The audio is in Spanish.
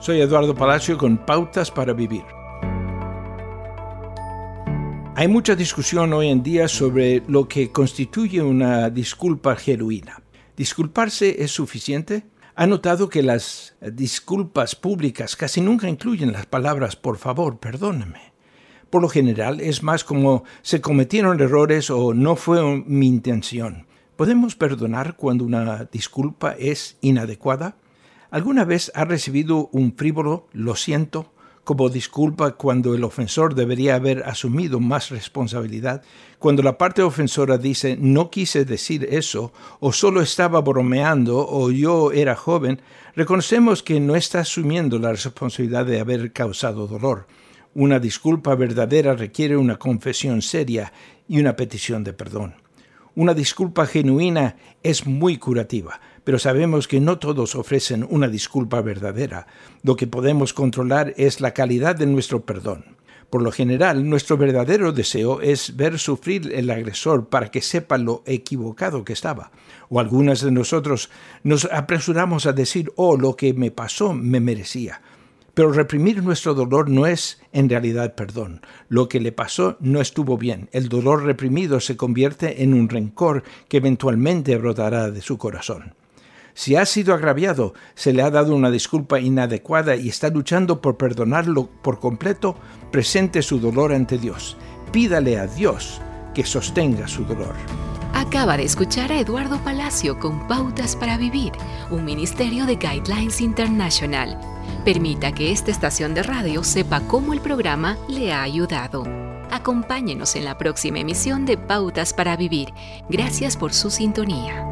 Soy Eduardo Palacio con Pautas para Vivir. Hay mucha discusión hoy en día sobre lo que constituye una disculpa genuina. ¿Disculparse es suficiente? ¿Ha notado que las disculpas públicas casi nunca incluyen las palabras por favor, perdóneme? Por lo general es más como se cometieron errores o no fue mi intención. ¿Podemos perdonar cuando una disculpa es inadecuada? ¿Alguna vez ha recibido un frívolo lo siento como disculpa cuando el ofensor debería haber asumido más responsabilidad? Cuando la parte ofensora dice no quise decir eso o solo estaba bromeando o yo era joven, reconocemos que no está asumiendo la responsabilidad de haber causado dolor. Una disculpa verdadera requiere una confesión seria y una petición de perdón. Una disculpa genuina es muy curativa, pero sabemos que no todos ofrecen una disculpa verdadera. Lo que podemos controlar es la calidad de nuestro perdón. Por lo general, nuestro verdadero deseo es ver sufrir el agresor para que sepa lo equivocado que estaba. O algunas de nosotros nos apresuramos a decir, oh, lo que me pasó me merecía. Pero reprimir nuestro dolor no es en realidad perdón. Lo que le pasó no estuvo bien. El dolor reprimido se convierte en un rencor que eventualmente brotará de su corazón. Si ha sido agraviado, se le ha dado una disculpa inadecuada y está luchando por perdonarlo por completo, presente su dolor ante Dios. Pídale a Dios que sostenga su dolor. Acaba de escuchar a Eduardo Palacio con Pautas para Vivir, un ministerio de Guidelines International. Permita que esta estación de radio sepa cómo el programa le ha ayudado. Acompáñenos en la próxima emisión de Pautas para Vivir. Gracias por su sintonía.